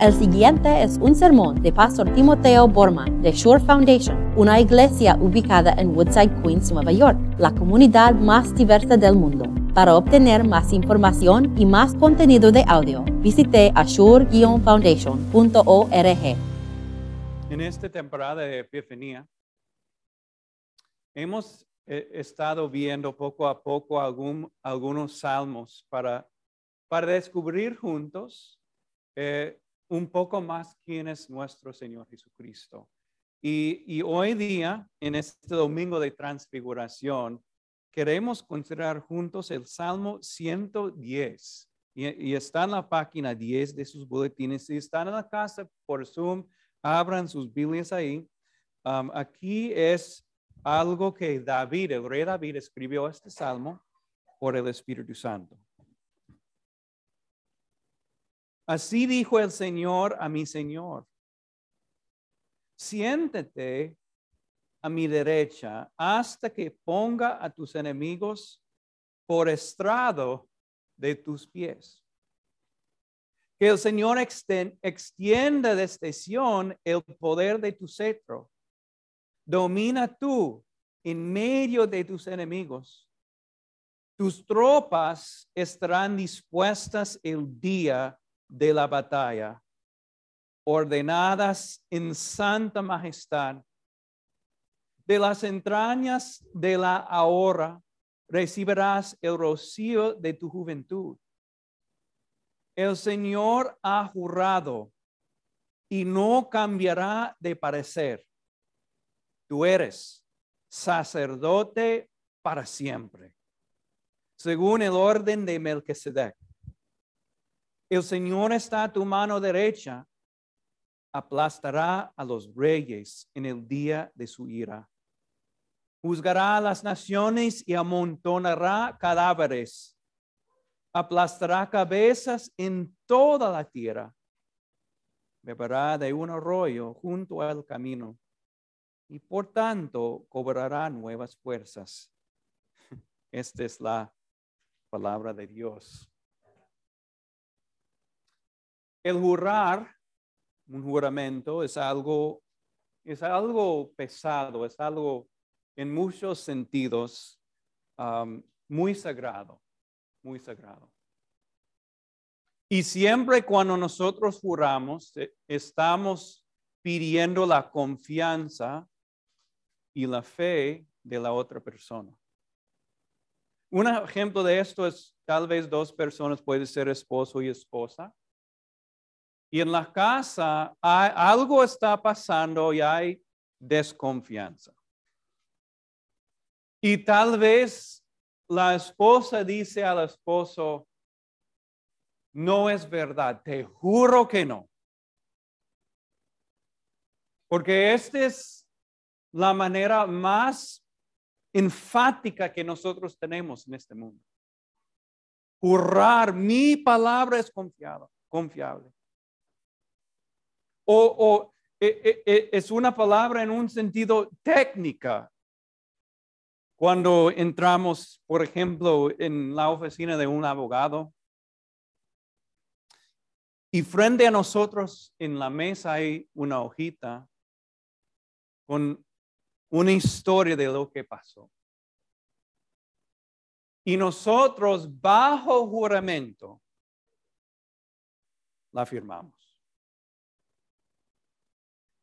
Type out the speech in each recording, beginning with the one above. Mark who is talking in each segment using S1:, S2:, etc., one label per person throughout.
S1: El siguiente es un sermón de Pastor Timoteo Borman de Shore Foundation, una iglesia ubicada en Woodside, Queens, Nueva York, la comunidad más diversa del mundo. Para obtener más información y más contenido de audio, visite ashore-foundation.org.
S2: En esta temporada de Epifanía, hemos eh, estado viendo poco a poco algún- algunos salmos para, para descubrir juntos eh, un poco más quién es nuestro Señor Jesucristo. Y, y hoy día, en este domingo de transfiguración, queremos considerar juntos el Salmo 110. Y, y está en la página 10 de sus boletines. Si están en la casa por Zoom, abran sus Biblias ahí. Um, aquí es algo que David, el rey David, escribió este salmo por el Espíritu Santo. Así dijo el Señor a mi Señor, siéntate a mi derecha hasta que ponga a tus enemigos por estrado de tus pies. Que el Señor extienda desde Sión el poder de tu cetro. Domina tú en medio de tus enemigos. Tus tropas estarán dispuestas el día de la batalla, ordenadas en santa majestad. De las entrañas de la ahora recibirás el rocío de tu juventud. El Señor ha jurado y no cambiará de parecer. Tú eres sacerdote para siempre, según el orden de Melquisedec. El Señor está a tu mano derecha, aplastará a los reyes en el día de su ira. Juzgará a las naciones y amontonará cadáveres. Aplastará cabezas en toda la tierra. Beberá de un arroyo junto al camino y por tanto cobrará nuevas fuerzas. Esta es la palabra de Dios. El jurar, un juramento, es algo, es algo pesado, es algo en muchos sentidos muy sagrado, muy sagrado. Y siempre cuando nosotros juramos, eh, estamos pidiendo la confianza y la fe de la otra persona. Un ejemplo de esto es tal vez dos personas, puede ser esposo y esposa. Y en la casa hay, algo está pasando y hay desconfianza. Y tal vez la esposa dice al esposo, no es verdad, te juro que no. Porque esta es la manera más enfática que nosotros tenemos en este mundo. Jurar, mi palabra es confiada, confiable. O, o e, e, es una palabra en un sentido técnica. Cuando entramos, por ejemplo, en la oficina de un abogado y frente a nosotros en la mesa hay una hojita con una historia de lo que pasó. Y nosotros bajo juramento la firmamos.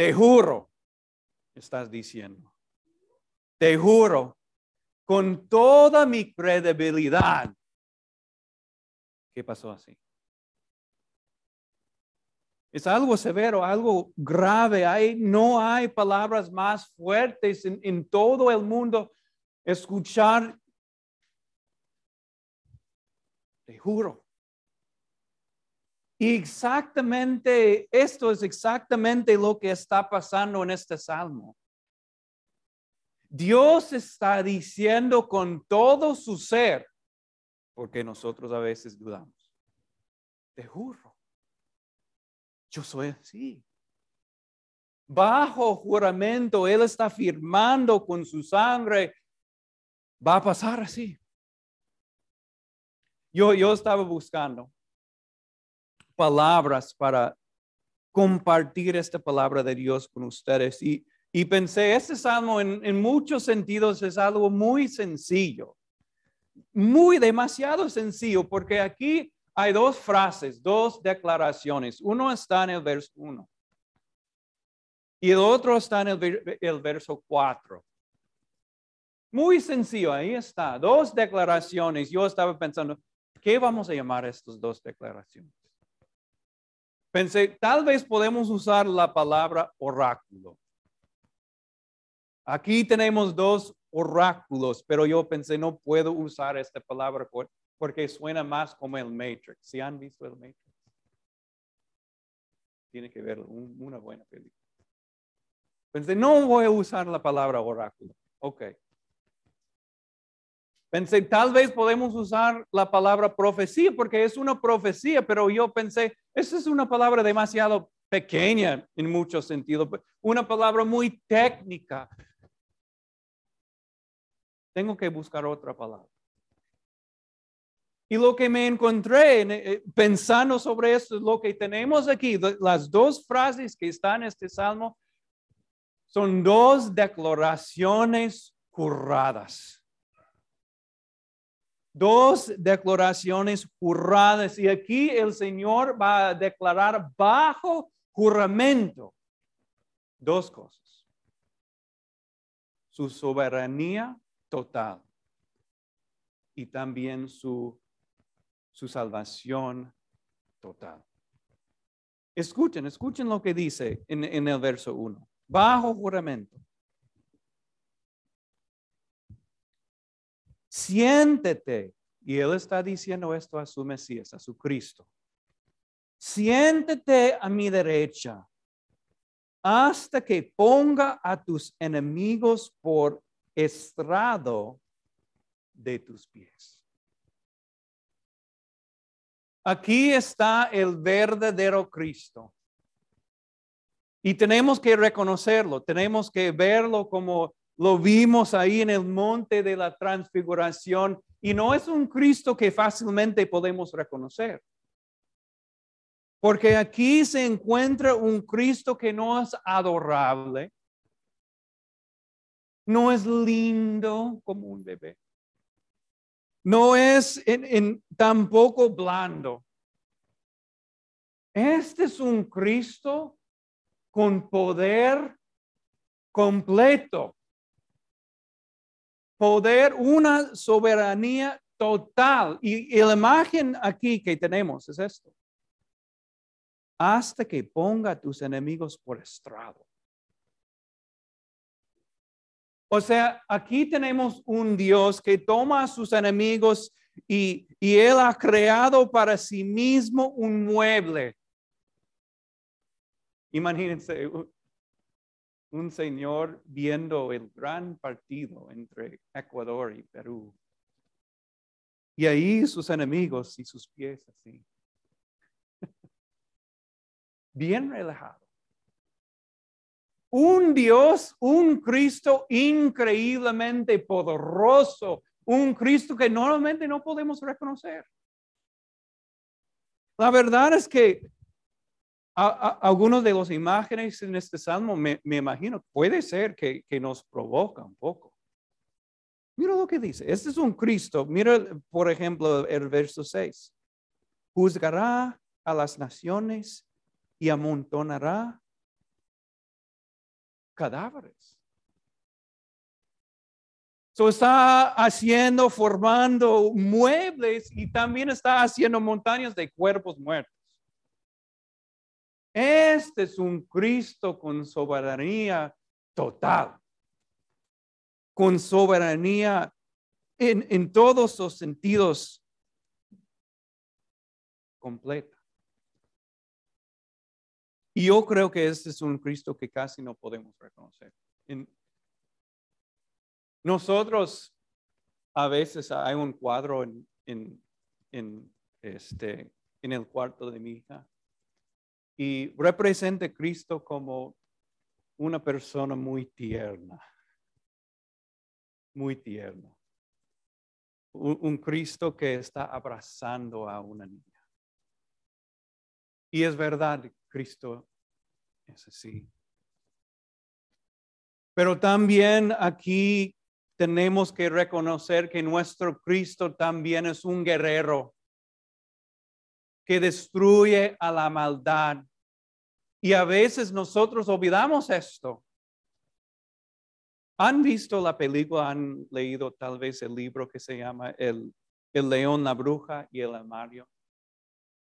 S2: Te juro, estás diciendo. Te juro con toda mi credibilidad que pasó así. Es algo severo, algo grave. Hay, no hay palabras más fuertes en, en todo el mundo. Escuchar, te juro. Y exactamente, esto es exactamente lo que está pasando en este salmo. Dios está diciendo con todo su ser, porque nosotros a veces dudamos. Te juro, yo soy así. Bajo juramento, Él está firmando con su sangre, va a pasar así. Yo, yo estaba buscando palabras para compartir esta palabra de Dios con ustedes. Y, y pensé, este salmo en, en muchos sentidos es algo muy sencillo, muy demasiado sencillo, porque aquí hay dos frases, dos declaraciones. Uno está en el verso 1 y el otro está en el, el verso 4. Muy sencillo, ahí está, dos declaraciones. Yo estaba pensando, ¿qué vamos a llamar estas dos declaraciones? Pensé, tal vez podemos usar la palabra oráculo. Aquí tenemos dos oráculos, pero yo pensé, no puedo usar esta palabra porque suena más como el Matrix. ¿Sí han visto el Matrix? Tiene que ver una buena película. Pensé, no voy a usar la palabra oráculo. Ok. Pensé, tal vez podemos usar la palabra profecía porque es una profecía, pero yo pensé, esa es una palabra demasiado pequeña en muchos sentidos, una palabra muy técnica. Tengo que buscar otra palabra. Y lo que me encontré eh, pensando sobre esto es lo que tenemos aquí. Las dos frases que están en este salmo son dos declaraciones juradas dos declaraciones juradas y aquí el Señor va a declarar bajo juramento dos cosas. Su soberanía total y también su, su salvación total. Escuchen, escuchen lo que dice en, el verso 1. Bajo juramento. Siéntete. Y él está diciendo esto a su Mesías, a su Cristo. Siéntete a mi derecha hasta que ponga a tus enemigos por estrado de tus pies. Aquí está el verdadero Cristo. Y tenemos que reconocerlo, tenemos que verlo como lo vimos ahí en el monte de la transfiguración y no es un Cristo que fácilmente podemos reconocer. Porque aquí se encuentra un Cristo que no es adorable, no es lindo como un bebé, no es tampoco blando. Este es un Cristo con poder completo poder, una soberanía total. Y, la imagen aquí que tenemos es esto. Hasta que ponga a tus enemigos por estrado. O sea, aquí tenemos un Dios que toma a sus enemigos y, y Él ha creado para sí mismo un mueble. Imagínense, un señor viendo el gran partido entre Ecuador y Perú. Y ahí sus enemigos y sus pies así. Bien relajado. Un Dios, un Cristo increíblemente poderoso, un Cristo que normalmente no podemos reconocer. La verdad es que algunos de las imágenes en este salmo, me, imagino, puede ser que, nos provoca un poco. Mira lo que dice. Este es un Cristo. Mira, por ejemplo, el verso 6. Juzgará a las naciones y amontonará cadáveres. So está haciendo, formando muebles y también está haciendo montañas de cuerpos muertos. Este es un Cristo con soberanía total, con soberanía en, todos los sentidos completa. Y yo creo que este es un Cristo que casi no podemos reconocer. nosotros a veces hay un cuadro en, este, en el cuarto de mi hija y representa a Cristo como una persona muy tierna, muy tierno. Un, Cristo que está abrazando a una niña. Y es verdad, Cristo Es así. Pero también aquí tenemos que reconocer que nuestro Cristo también es un guerrero que destruye a la maldad. Y a veces nosotros olvidamos esto. ¿Han visto la película? ¿Han leído tal vez el libro que se llama El, León, la Bruja y el Armario?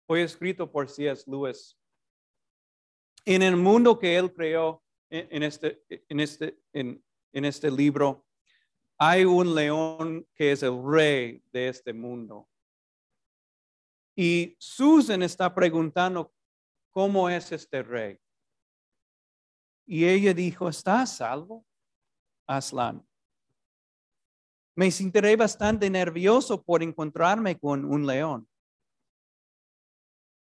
S2: Fue escrito por C.S. Lewis. En el mundo que él creó, este, en este, en, en este libro, hay un león que es el rey de este mundo. Y Susan está preguntando, ¿cómo es este rey? Y ella dijo, ¿estás salvo, Aslan? Me sentiré bastante nervioso por encontrarme con un león.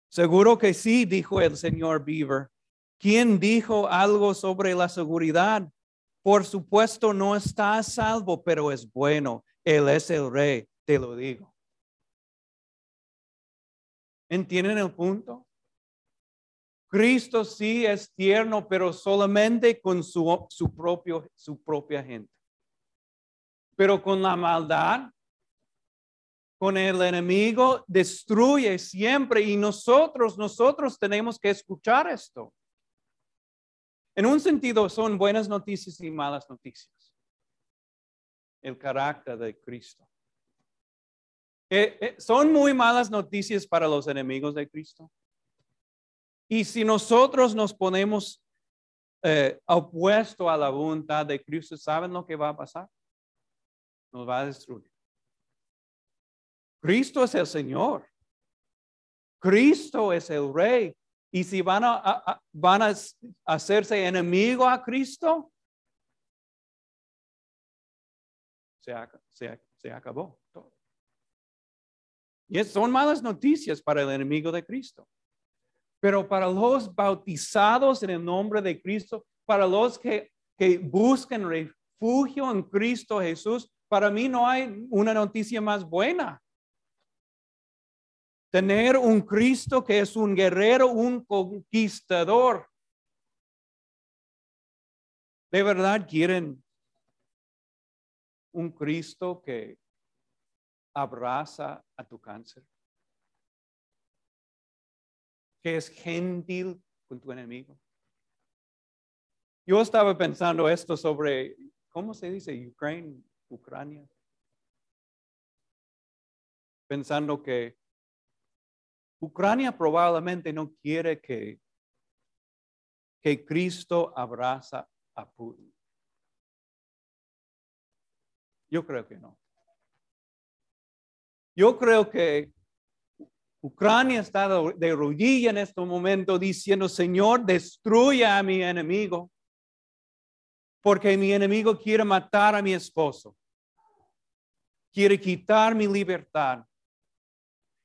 S2: Seguro que sí, dijo el señor Beaver. ¿Quién dijo algo sobre la seguridad? Por supuesto, no está a salvo, pero es bueno. Él es el rey, te lo digo. ¿Entienden el punto? Cristo sí es tierno, pero solamente con su, su, propio, su propia gente. Pero con la maldad, con el enemigo, destruye siempre. Y nosotros, nosotros tenemos que escuchar esto. En un sentido, son buenas noticias y malas noticias. El carácter de Cristo. Eh, eh, son muy malas noticias para los enemigos de Cristo. Y si nosotros nos ponemos eh, opuesto a la voluntad de Cristo, ¿saben lo que va a pasar? Nos va a destruir. Cristo es el Señor. Cristo es el Rey. Y si van a, van a hacerse enemigo a Cristo, se, se, acabó todo. Y son malas noticias para el enemigo de Cristo. Pero para los bautizados en el nombre de Cristo, para los que, que buscan refugio en Cristo Jesús, para mí no hay una noticia más buena. Tener un Cristo que es un guerrero, un conquistador. ¿De verdad quieren un Cristo que abraza a tu cáncer? Que es gentil con tu enemigo. Yo estaba pensando esto sobre, ¿cómo se dice? Ucrania, Ucrania. Pensando que Ucrania probablemente no quiere que, que Cristo abraza a Putin. Yo creo que no. Yo creo que Ucrania está de rodilla en este momento diciendo, Señor, destruya a mi enemigo, porque mi enemigo quiere matar a mi esposo, quiere quitar mi libertad,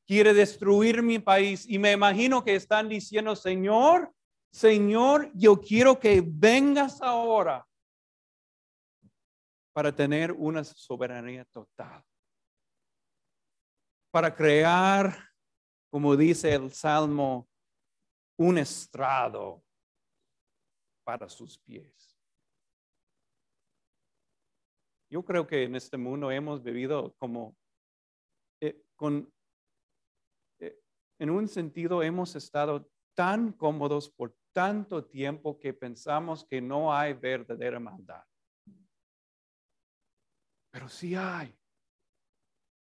S2: quiere destruir mi país. Y me imagino que están diciendo, Señor, Señor, yo quiero que vengas ahora para tener una soberanía total. Para crear, como dice el Salmo, un estrado para sus pies. Yo creo que en este mundo hemos vivido como eh, con en un sentido hemos estado tan cómodos por tanto tiempo que pensamos que no hay verdadera maldad. Pero sí hay.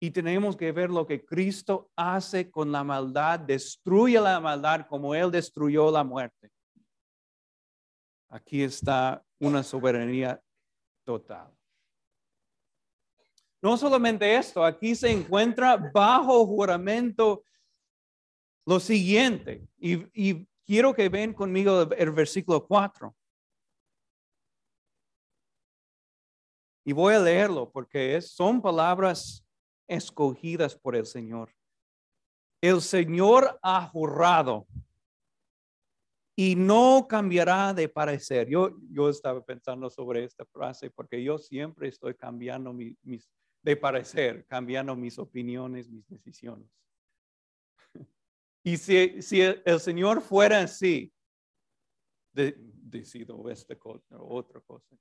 S2: Y tenemos que ver lo que Cristo hace con la maldad, destruye la maldad como Él destruyó la muerte. Aquí está una soberanía total. No solamente esto, aquí se encuentra bajo juramento lo siguiente, y, quiero que ven conmigo el versículo 4. Y voy a leerlo porque son palabras escogidas por el Señor. El Señor ha jurado y no cambiará de parecer. Yo, yo estaba pensando sobre esta frase porque yo siempre estoy cambiando mis, de parecer, cambiando mis opiniones, mis decisiones. Y si, el Señor fuera así, de- decido esta cosa o otra cosa.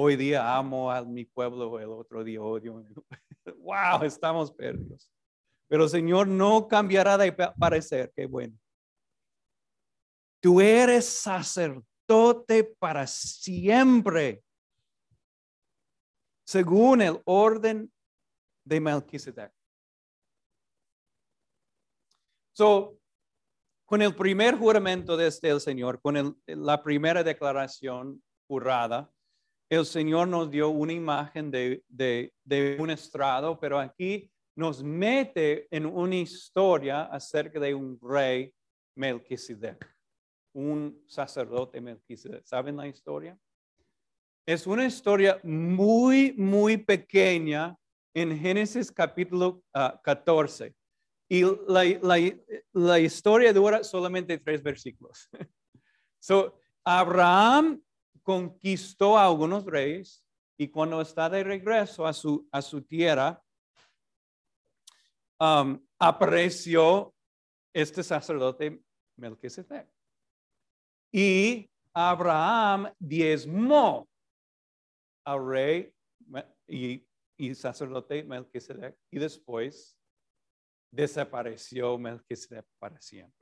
S2: Hoy día amo a mi pueblo, el otro día odio. Wow, estamos perdidos. Pero el Señor no cambiará de pa- parecer. Qué bueno. Tú eres sacerdote para siempre, según el orden de Melquisedec. So, con el primer juramento desde el Señor, con la primera declaración jurada, el Señor nos dio una imagen de, de- un estrado, pero aquí nos mete en una historia acerca de un rey Melquisedec, un sacerdote Melquisedec. ¿Saben la historia? Es una historia muy, muy pequeña en Génesis capítulo ah, 14. Y la, la- la historia dura solamente tres versículos. So, Abraham conquistó a algunos reyes y cuando está de regreso a su, a su tierra, um, apareció este sacerdote Melquisedec. Y Abraham diezmó al rey y, y sacerdote Melquisedec y después desapareció Melquisedec para siempre.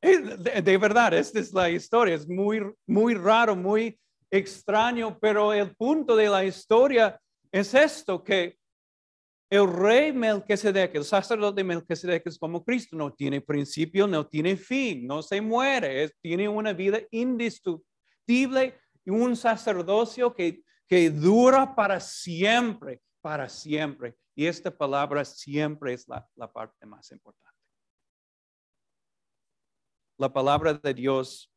S2: De, de verdad, esta es la historia, es muy, muy raro, muy extraño, pero el punto de la historia es esto, que el rey Melquisedec, el sacerdote Melquisedec es como Cristo, no tiene principio, no tiene fin, no se muere, es- tiene una vida indestructible y un sacerdocio que, que dura para siempre, para siempre. Y esta palabra siempre es la, la parte más importante. La palabra de Dios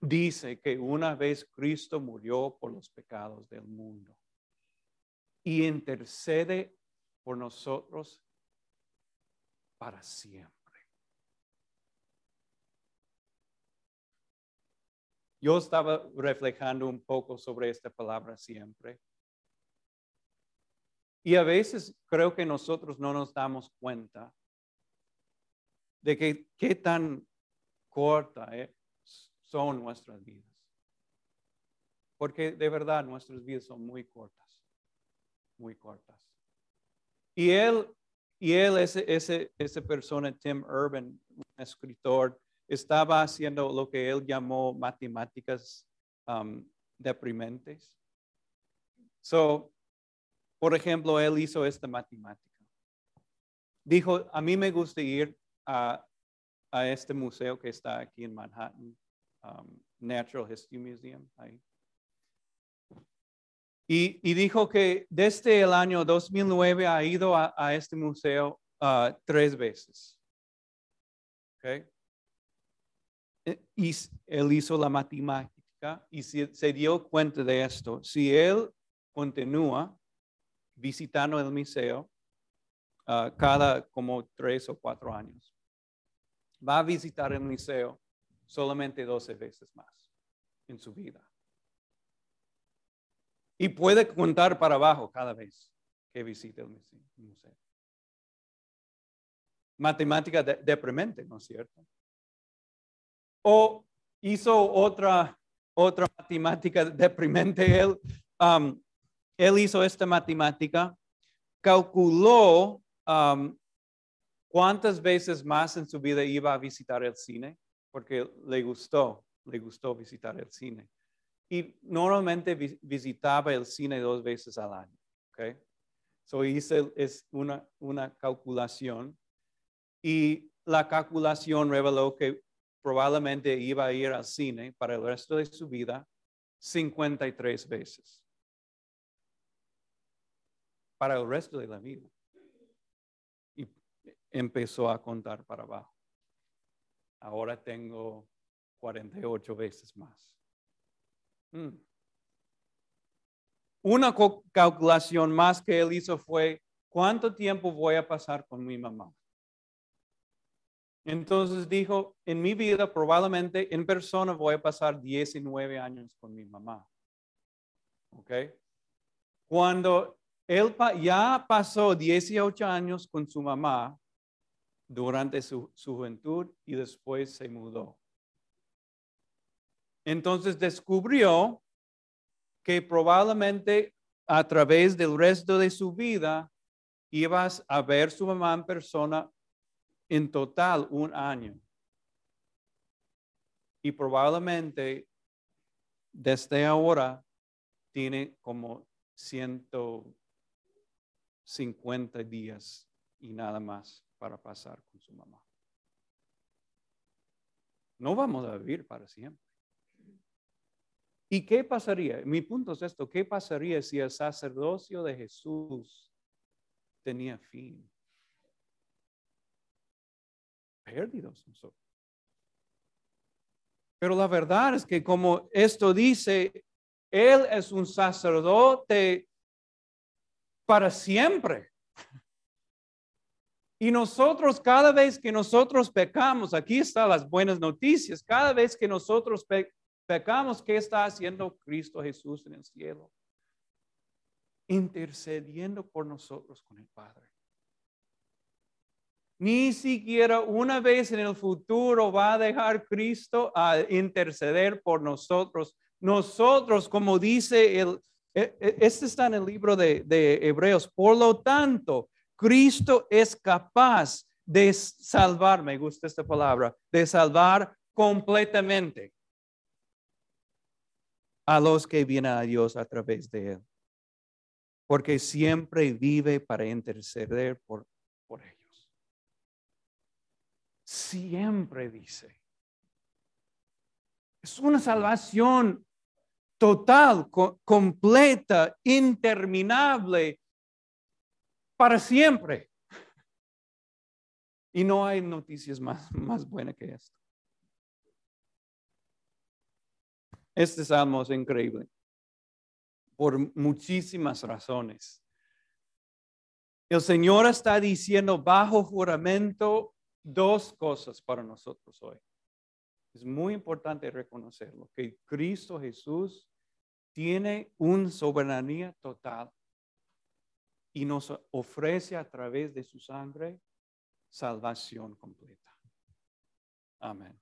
S2: dice que una vez Cristo murió por los pecados del mundo y intercede por nosotros para siempre. Yo estaba reflejando un poco sobre esta palabra siempre. Y a veces creo que nosotros no nos damos cuenta de que qué tan corta eh, son nuestras vidas. Porque de verdad nuestras vidas son muy cortas, muy cortas. Y él, y él ese, ese, esa persona, Tim Urban, un escritor, estaba haciendo lo que él llamó matemáticas um, deprimentes. So, por ejemplo, él hizo esta matemática. Dijo, a mí me gusta ir a, a este museo que está aquí en Manhattan, um, Natural History Museum. Ahí. Y, y dijo que desde el año 2009 ha ido a, este museo ah, tres veces. ¿Ok? Eh, Y él hizo la matemática y se, dio cuenta de esto. Si él continúa visitando el museo ah, cada como tres o cuatro años, va a visitar el museo solamente 12 veces más en su vida. Y puede contar para abajo cada vez que visite el muse- museo. Matemática de- deprimente, ¿no es cierto? O hizo otra, otra matemática deprimente. Él, um, él hizo esta matemática, calculó um, cuántas veces más en su vida iba a visitar el cine, porque le gustó, le gustó visitar el cine. Y normalmente vi- visitaba el cine dos veces al año. ¿ok? So hice es una, una calculación y la calculación reveló que probablemente iba a ir al cine para el resto de su vida 53 veces. Para el resto de la vida. Empezó a contar para abajo. Ahora tengo 48 veces más. Mm. Una calculación más que él hizo fue, ¿cuánto tiempo voy a pasar con mi mamá? Entonces dijo, en mi vida probablemente en persona voy a pasar 19 años con mi mamá. ¿Ok? Cuando él pa- ya pasó 18 años con su mamá durante su, juventud y después se mudó Entonces descubrió que probablemente a través del resto de su vida ibas a ver su mamá en persona en total un año. Y probablemente desde ahora tiene como 150 días y nada más para pasar con su mamá. No vamos a vivir para siempre. ¿Y qué pasaría? Mi punto es esto, ¿qué pasaría si el sacerdocio de Jesús tenía fin? Perdidos nosotros. Pero la verdad es que como esto dice, Él es un sacerdote para siempre. Y nosotros, cada vez que nosotros pecamos, aquí están las buenas noticias, cada vez que nosotros pecamos, ¿qué está haciendo Cristo Jesús en el cielo? Intercediendo por nosotros con el Padre. Ni siquiera una vez en el futuro va a dejar Cristo a interceder por nosotros. Nosotros, como dice el, e, e, este está en el libro de, de Hebreos, por lo tanto, Cristo es capaz de salvar, me gusta esta palabra, de salvar completamente a los que vienen a Dios a través de Él. Porque siempre vive para interceder por, por ellos. Siempre dice. Es una salvación total, completa, interminable, para siempre. Y no hay noticias más, más buenas que esto. Este salmo es increíble por muchísimas razones. El Señor está diciendo bajo juramento dos cosas para nosotros hoy. Es muy importante reconocerlo, que Cristo Jesús tiene una soberanía total y nos ofrece a través de su sangre salvación completa. Amén.